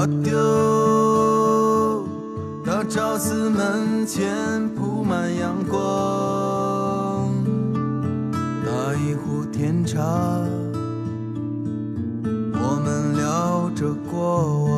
阿丢，大昭寺门前铺满阳光，打一壶甜茶，我们聊着过往。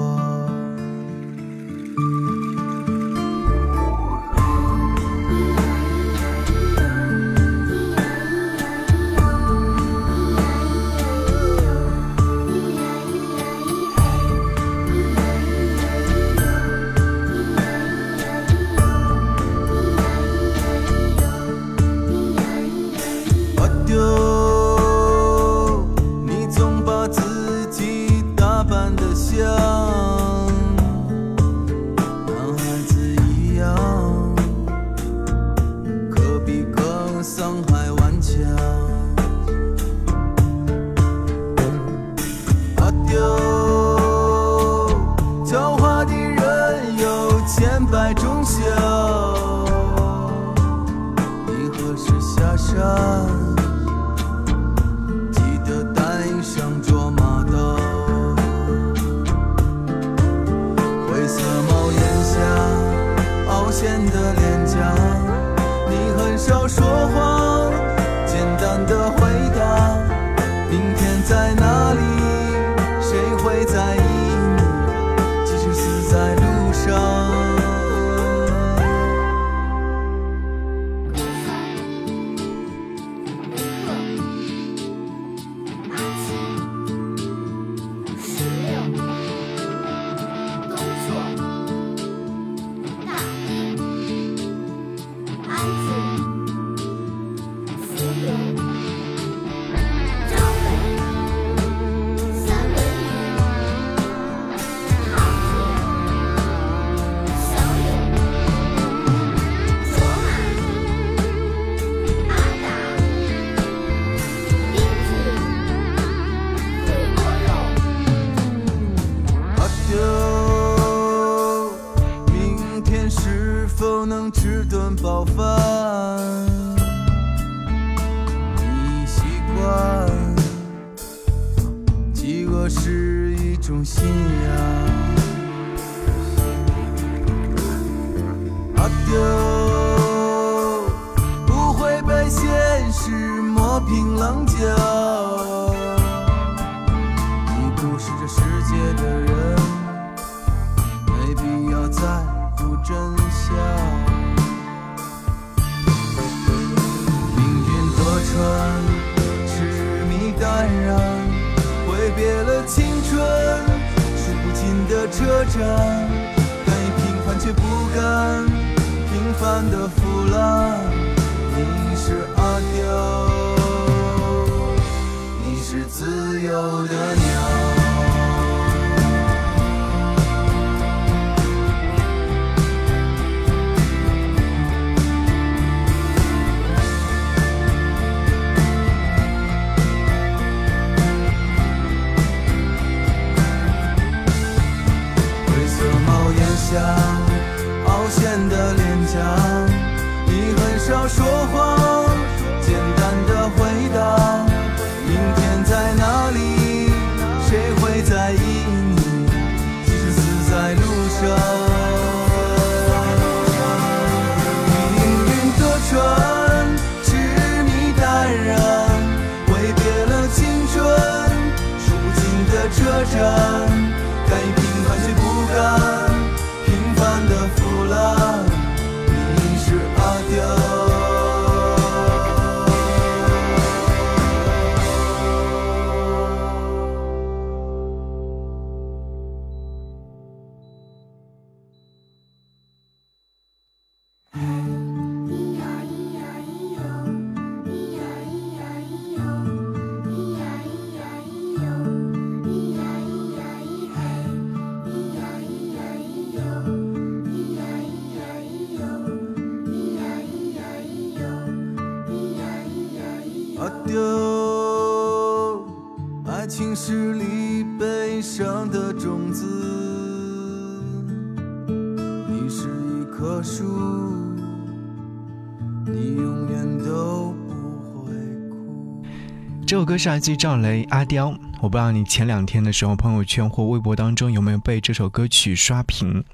歌是来自于赵雷《阿刁》，我不知道你前两天的时候朋友圈或微博当中有没有被这首歌曲刷屏。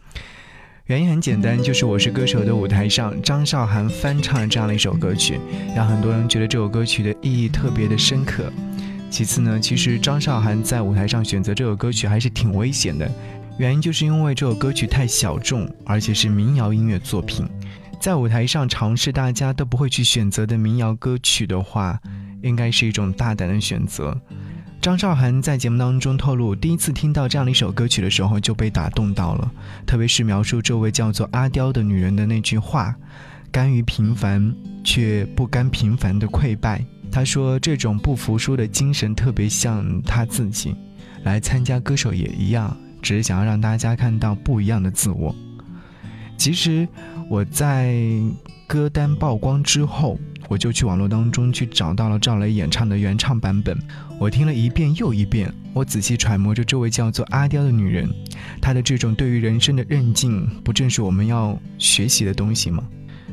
原因很简单，就是《我是歌手》的舞台上，张韶涵翻唱了这样的一首歌曲，让很多人觉得这首歌曲的意义特别的深刻。其次呢，其实张韶涵在舞台上选择这首歌曲还是挺危险的，原因就是因为这首歌曲太小众，而且是民谣音乐作品，在舞台上尝试大家都不会去选择的民谣歌曲的话，应该是一种大胆的选择。张韶涵在节目当中透露，第一次听到这样的一首歌曲的时候就被打动到了，特别是描述这位叫做阿刁的女人的那句话：“甘于平凡，却不甘平凡的溃败。”她说，这种不服输的精神特别像她自己，来参加歌手也一样，只是想要让大家看到不一样的自我。其实我在歌单曝光之后。我就去网络当中去找到了赵雷演唱的原唱版本，我听了一遍又一遍，我仔细揣摩着这位叫做阿刁的女人，她的这种对于人生的韧劲，不正是我们要学习的东西吗？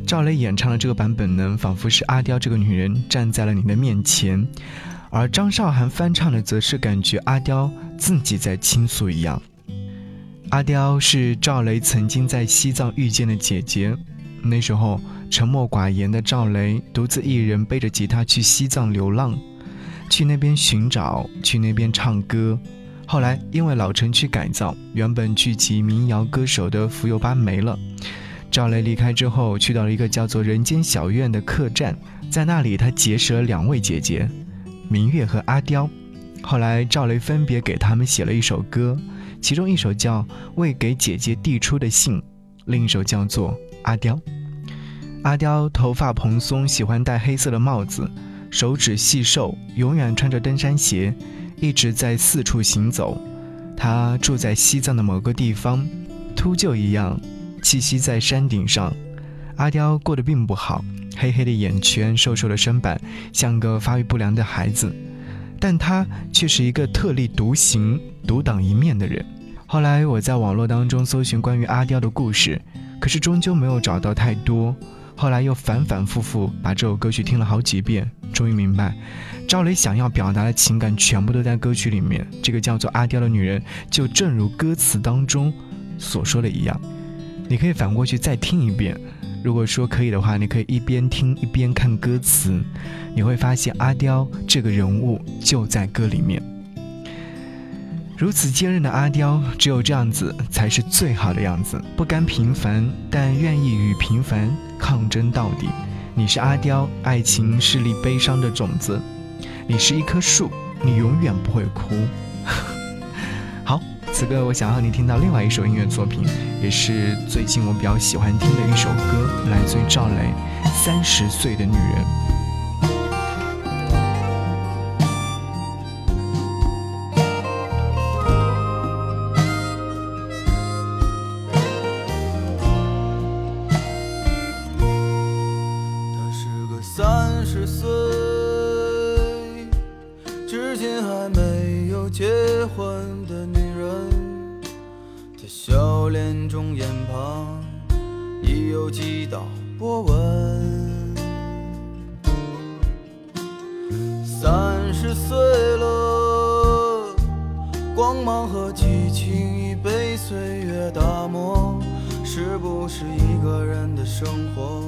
赵雷演唱的这个版本呢，仿佛是阿刁这个女人站在了你的面前，而张韶涵翻唱的则是感觉阿刁自己在倾诉一样。阿刁是赵雷曾经在西藏遇见的姐姐，那时候。沉默寡言的赵雷独自一人背着吉他去西藏流浪，去那边寻找，去那边唱歌。后来因为老城区改造，原本聚集民谣歌手的福佑吧没了。赵雷离开之后，去到了一个叫做人间小院的客栈，在那里他结识了两位姐姐，明月和阿刁。后来赵雷分别给他们写了一首歌，其中一首叫《未给姐姐递出的信》，另一首叫做《阿刁》。阿刁头发蓬松，喜欢戴黑色的帽子，手指细瘦，永远穿着登山鞋，一直在四处行走。他住在西藏的某个地方，秃鹫一样栖息在山顶上。阿刁过得并不好，黑黑的眼圈，瘦瘦的身板，像个发育不良的孩子。但他却是一个特立独行、独当一面的人。后来我在网络当中搜寻关于阿刁的故事，可是终究没有找到太多。后来又反反复复把这首歌曲听了好几遍，终于明白，赵雷想要表达的情感全部都在歌曲里面。这个叫做阿刁的女人，就正如歌词当中所说的一样。你可以反过去再听一遍，如果说可以的话，你可以一边听一边看歌词，你会发现阿刁这个人物就在歌里面。如此坚韧的阿刁，只有这样子才是最好的样子。不甘平凡，但愿意与平凡抗争到底。你是阿刁，爱情是粒悲伤的种子。你是一棵树，你永远不会哭。好，此刻我想要你听到另外一首音乐作品，也是最近我比较喜欢听的一首歌，来自于赵雷，《三十岁的女人》。光芒和激情已被岁月打磨是不是一个人的生活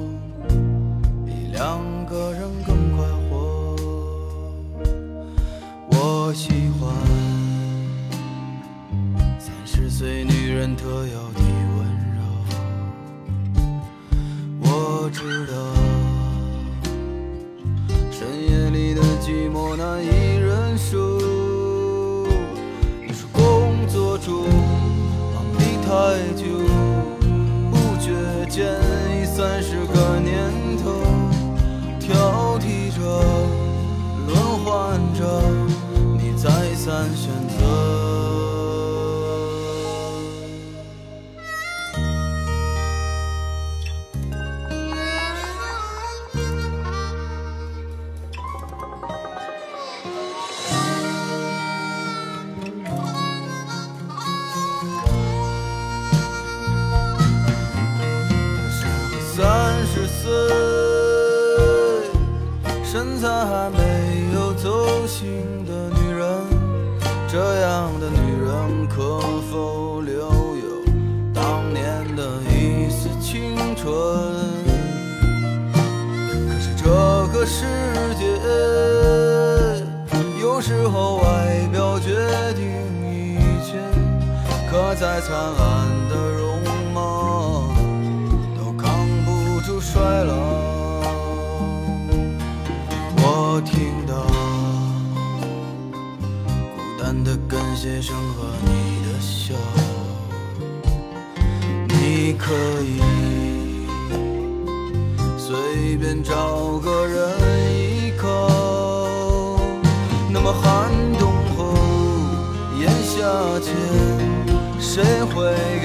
比两个人更快活？我喜欢三十岁女人特有的温柔。我知道深夜里的寂寞难以再灿烂的容貌都扛不住衰老。我听到孤单的感谢声和你的笑，你可以随便找谁会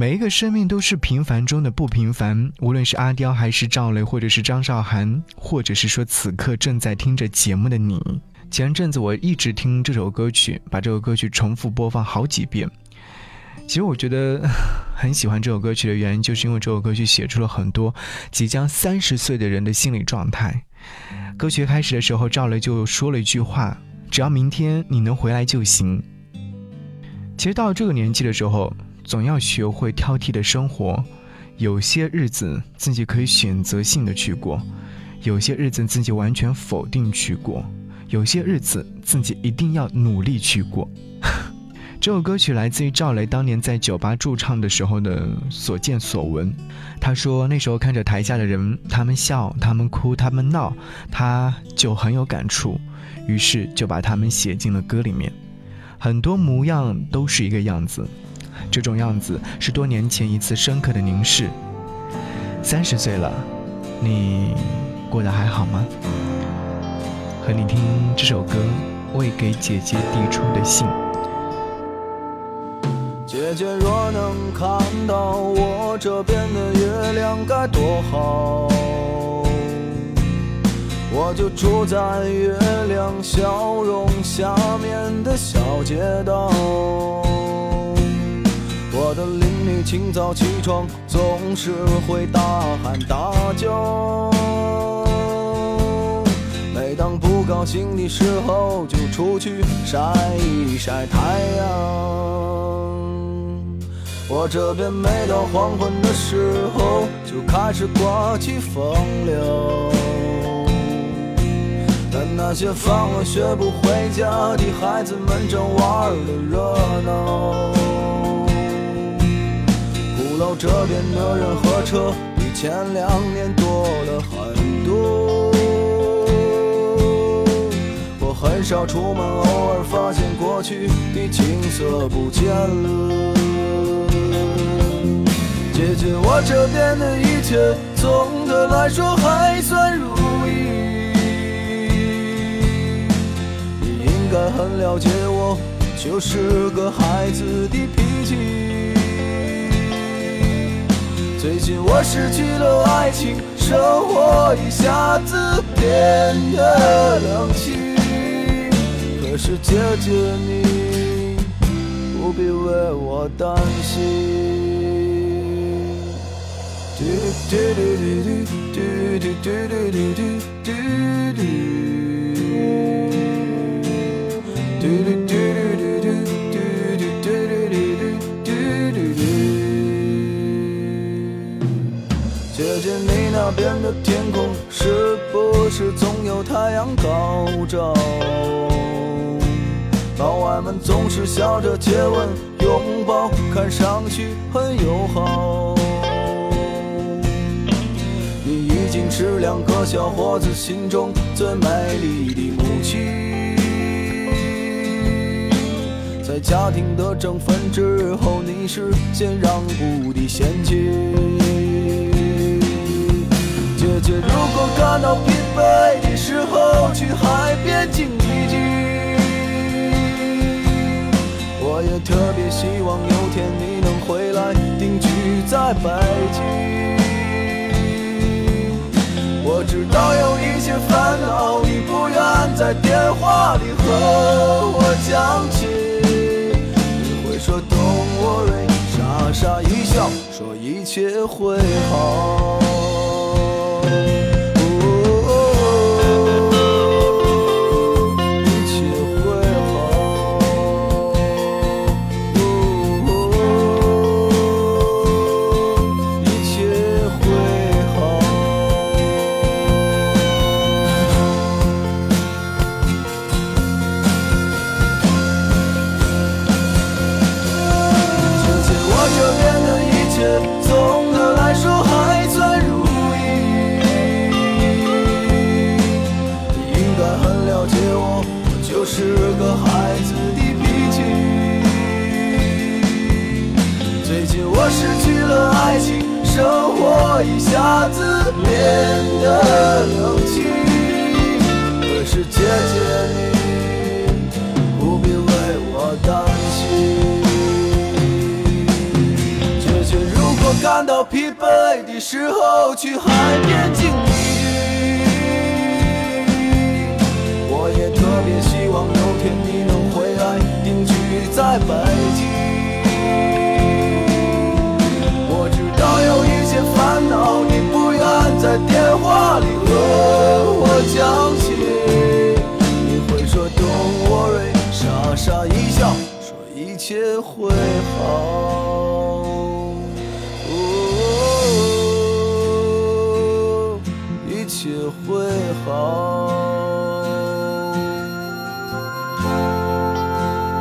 每一个生命都是平凡中的不平凡，无论是阿刁还是赵雷，或者是张韶涵，或者是说此刻正在听着节目的你。前阵子我一直听这首歌曲，把这首歌曲重复播放好几遍。其实我觉得 很喜欢这首歌曲的原因，就是因为这首歌曲写出了很多即将三十岁的人的心理状态。歌曲开始的时候，赵雷就说了一句话：“只要明天你能回来就行。”其实到了这个年纪的时候，总要学会挑剔的生活。有些日子自己可以选择性的去过，有些日子自己完全否定去过，有些日子自己一定要努力去过。这首歌曲来自于赵雷当年在酒吧驻唱的时候的所见所闻。他说那时候看着台下的人，他们笑，他们哭，他们闹，他就很有感触，于是就把他们写进了歌里面。很多模样都是一个样子，这种样子是多年前一次深刻的凝视。三十岁了，你过得还好吗？和你听这首歌《未给姐姐递出的信》。姐姐若能看到我这边的月亮该多好，我就住在月亮笑容下面的小街道。我的邻居清早起床总是会大喊大叫，每当不高兴的时候就出去晒一晒太阳。我这边每到黄昏的时候就开始刮起风流，但那些放了学不回家的孩子们正玩的热闹。鼓楼这边的人和车比前两年多了很多。我很少出门，偶尔发现过去的景色不见了。姐姐，我这边的一切总的来说还算如意。你应该很了解我，就是个孩子的脾气。最近我失去了爱情，生活一下子变得冷清。可是姐姐你不必为我担心。嘟嘟嘟嘟嘟嘟嘟嘟嘟嘟嘟嘟。嘟嘟嘟那边的天空是不是总有太阳高照？老外们总是笑着接吻、拥抱，看上去很友好。你已经是两个小伙子心中最美丽的母亲。在家庭的争分之后，你是先让步的先妻。如果感到疲惫的时候，去海边静一静。我也特别希望有天你能回来定居在北京。我知道有一些烦恼，你不愿在电话里和我讲起。你会说 Don't worry，傻傻一笑，说一切会好。Oh,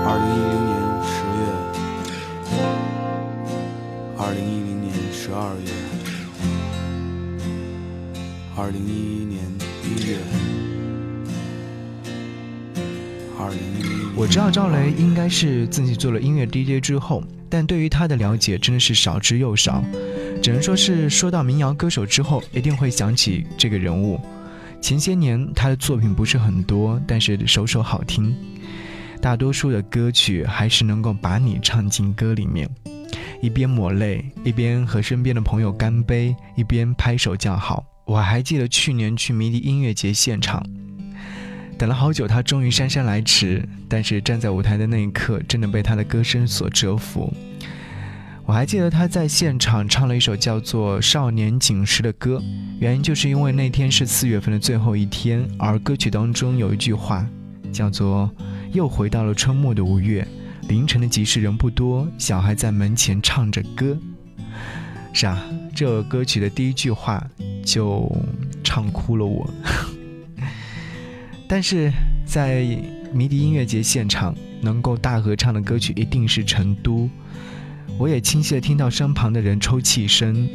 二零一零年十月，二零一零年十二月，二零一一年一月，二零一一我知道赵雷应该是自己做了音乐 DJ 之后，但对于他的了解真的是少之又少，只能说是说到民谣歌手之后，一定会想起这个人物。前些年他的作品不是很多，但是首首好听，大多数的歌曲还是能够把你唱进歌里面，一边抹泪，一边和身边的朋友干杯，一边拍手叫好。我还记得去年去迷笛音乐节现场。等了好久，他终于姗姗来迟。但是站在舞台的那一刻，真的被他的歌声所折服。我还记得他在现场唱了一首叫做《少年锦时》的歌，原因就是因为那天是四月份的最后一天，而歌曲当中有一句话，叫做“又回到了春末的五月，凌晨的集市人不多，小孩在门前唱着歌”。是啊，这首歌曲的第一句话就唱哭了我。但是在迷笛音乐节现场，能够大合唱的歌曲一定是《成都》。我也清晰的听到身旁的人抽泣声，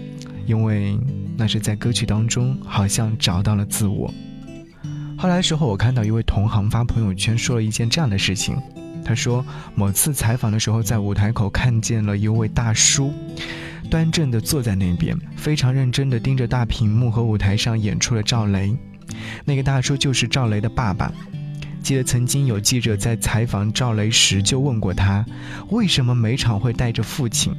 因为那是在歌曲当中好像找到了自我。后来的时候，我看到一位同行发朋友圈说了一件这样的事情。他说，某次采访的时候，在舞台口看见了一位大叔，端正的坐在那边，非常认真的盯着大屏幕和舞台上演出的赵雷。那个大叔就是赵雷的爸爸。记得曾经有记者在采访赵雷时就问过他，为什么每场会带着父亲？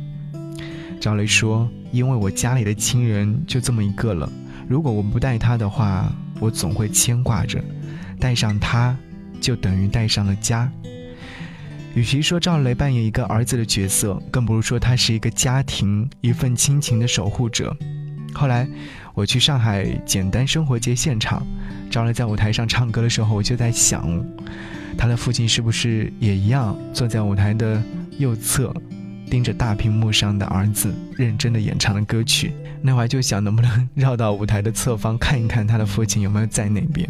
赵雷说：“因为我家里的亲人就这么一个了，如果我不带他的话，我总会牵挂着，带上他，就等于带上了家。”与其说赵雷扮演一个儿子的角色，更不如说他是一个家庭、一份亲情的守护者。后来我去上海简单生活节现场。赵雷在舞台上唱歌的时候，我就在想，他的父亲是不是也一样坐在舞台的右侧，盯着大屏幕上的儿子，认真的演唱的歌曲？那会儿就想，能不能绕到舞台的侧方看一看他的父亲有没有在那边？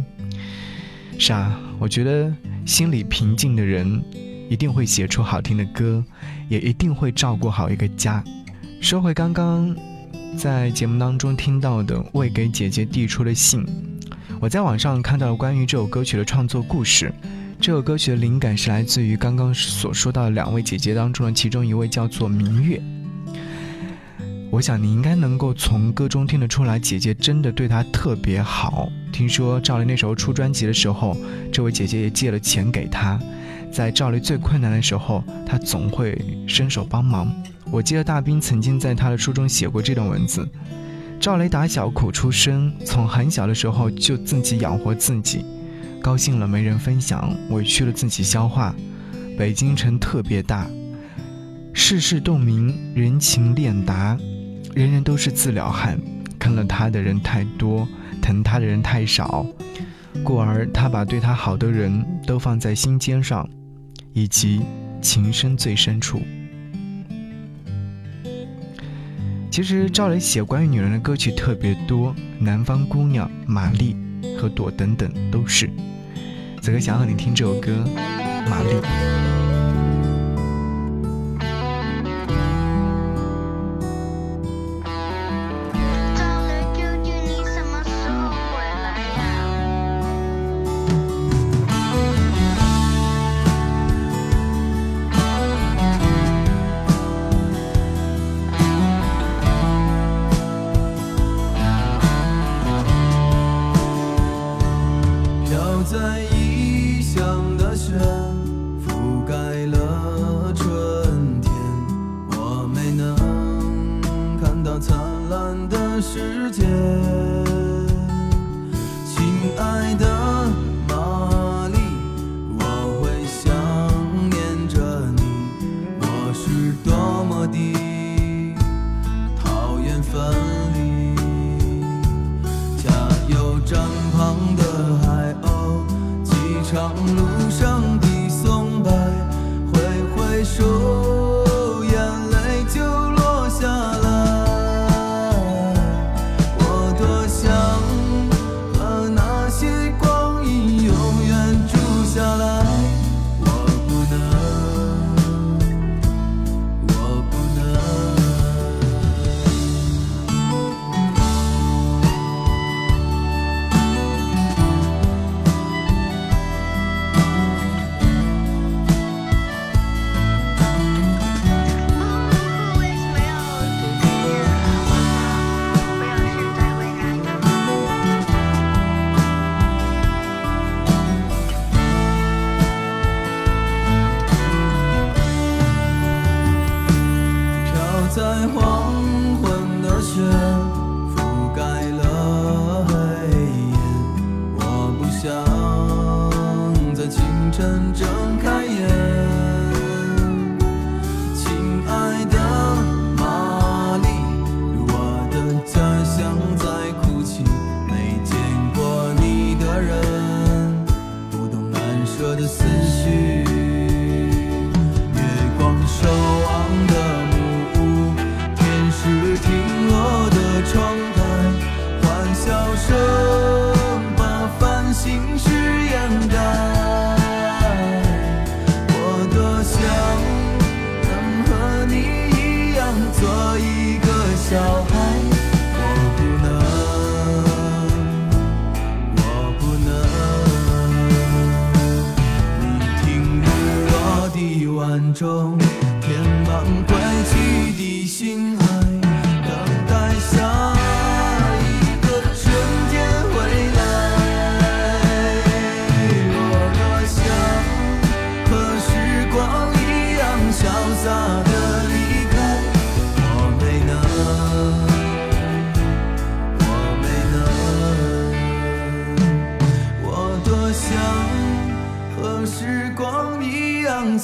是啊，我觉得心里平静的人，一定会写出好听的歌，也一定会照顾好一个家。说回刚刚在节目当中听到的未给姐姐递出的信。我在网上看到了关于这首歌曲的创作故事。这首歌曲的灵感是来自于刚刚所说到的两位姐姐当中的其中一位，叫做明月。我想你应该能够从歌中听得出来，姐姐真的对她特别好。听说赵雷那时候出专辑的时候，这位姐姐也借了钱给他，在赵雷最困难的时候，她总会伸手帮忙。我记得大兵曾经在他的书中写过这段文字。赵雷打小苦出身，从很小的时候就自己养活自己，高兴了没人分享，委屈了自己消化。北京城特别大，世事洞明，人情练达，人人都是自了汉。坑了他的人太多，疼他的人太少，故而他把对他好的人都放在心尖上，以及情深最深处。其实赵雷写关于女人的歌曲特别多，《南方姑娘》、《玛丽》和《朵》等等都是。此刻想和你听这首歌，《玛丽》。时间中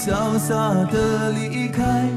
潇洒的离开，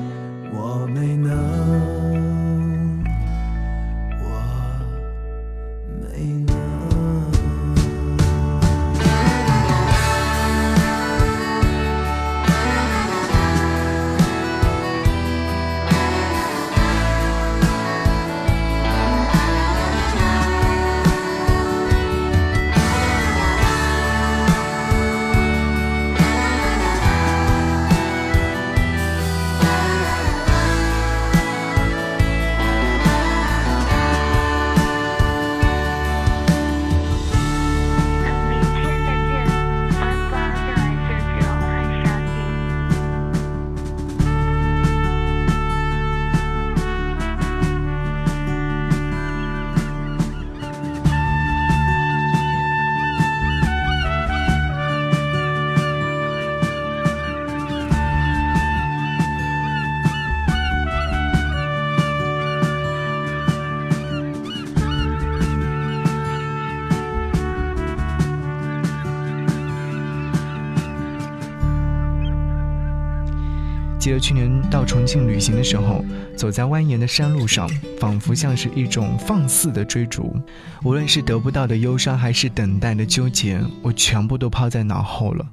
去年到重庆旅行的时候，走在蜿蜒的山路上，仿佛像是一种放肆的追逐。无论是得不到的忧伤，还是等待的纠结，我全部都抛在脑后了。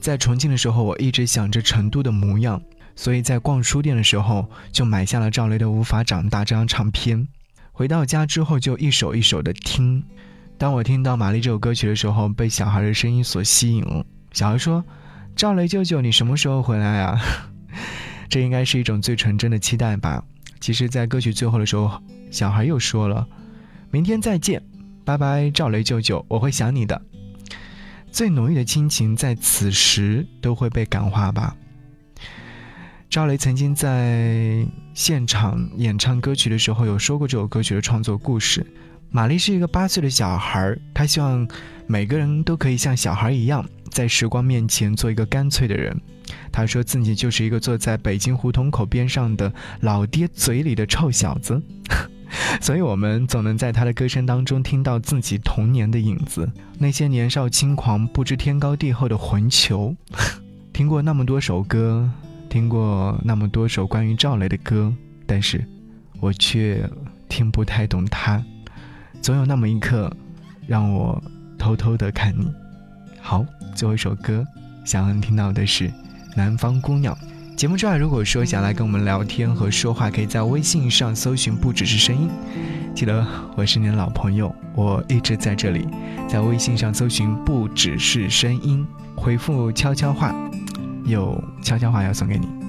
在重庆的时候，我一直想着成都的模样，所以在逛书店的时候就买下了赵雷的《无法长大》这张唱片。回到家之后就一首一首的听。当我听到《玛丽》这首歌曲的时候，被小孩的声音所吸引了。小孩说：“赵雷舅舅，你什么时候回来啊？”这应该是一种最纯真的期待吧。其实，在歌曲最后的时候，小孩又说了：“明天再见，拜拜，赵雷舅舅，我会想你的。”最浓郁的亲情在此时都会被感化吧。赵雷曾经在现场演唱歌曲的时候有说过这首歌曲的创作故事。玛丽是一个八岁的小孩，她希望每个人都可以像小孩一样，在时光面前做一个干脆的人。他说自己就是一个坐在北京胡同口边上的老爹嘴里的臭小子，所以我们总能在他的歌声当中听到自己童年的影子，那些年少轻狂、不知天高地厚的混球。听过那么多首歌，听过那么多首关于赵雷的歌，但是我却听不太懂他。总有那么一刻，让我偷偷的看你。好，最后一首歌，想让你听到的是《南方姑娘》。节目之外，如果说想来跟我们聊天和说话，可以在微信上搜寻“不只是声音”。记得我是你的老朋友，我一直在这里，在微信上搜寻“不只是声音”，回复悄悄话，有悄悄话要送给你。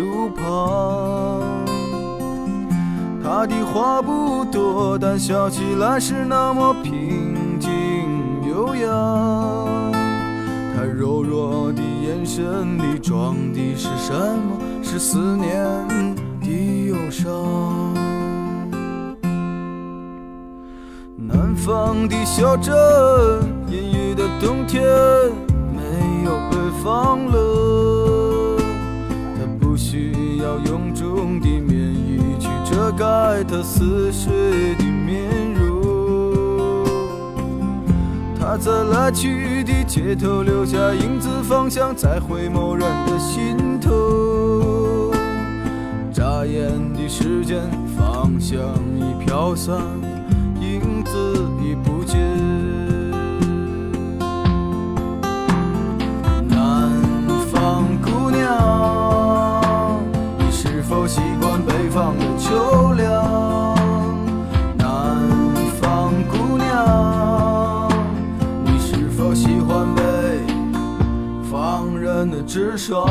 路旁。她的话不多，但笑起来是那么平静悠扬。她柔弱的眼神里装的是什么？是思念的忧伤。南方的小镇，阴郁的冬天，没有北方冷。盖他似水的面容。他在来去的街头留下影子，方向在回眸人的心头。眨眼的时间，方向已飘散，影子已不见。南方姑娘，你是否习惯北方的秋凉？南方姑娘，你是否喜欢北方人的直爽？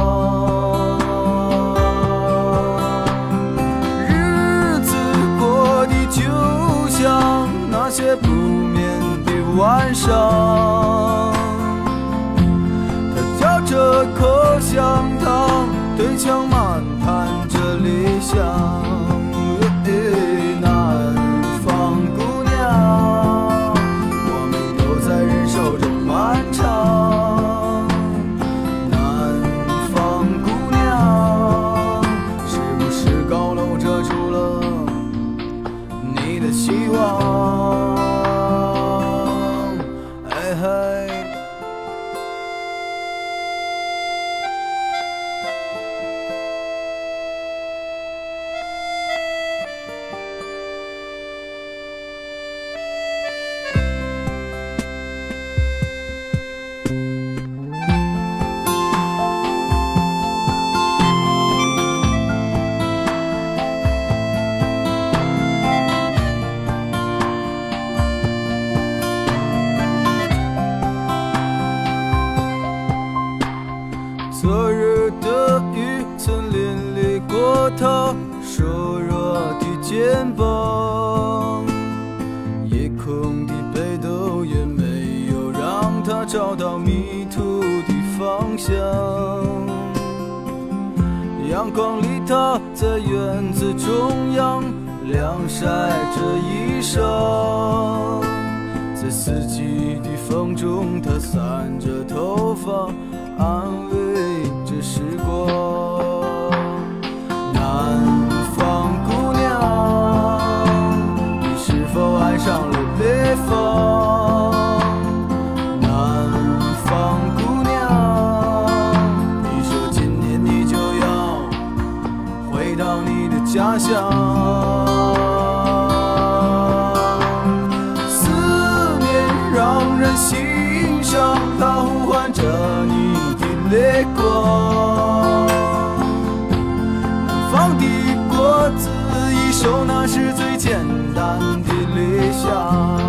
中，他散着头发，安慰着时光。南方姑娘，你是否爱上了北方？南方？姑娘，你说今年你就要回到你的家乡。南方的果子一熟，那是最简单的理想。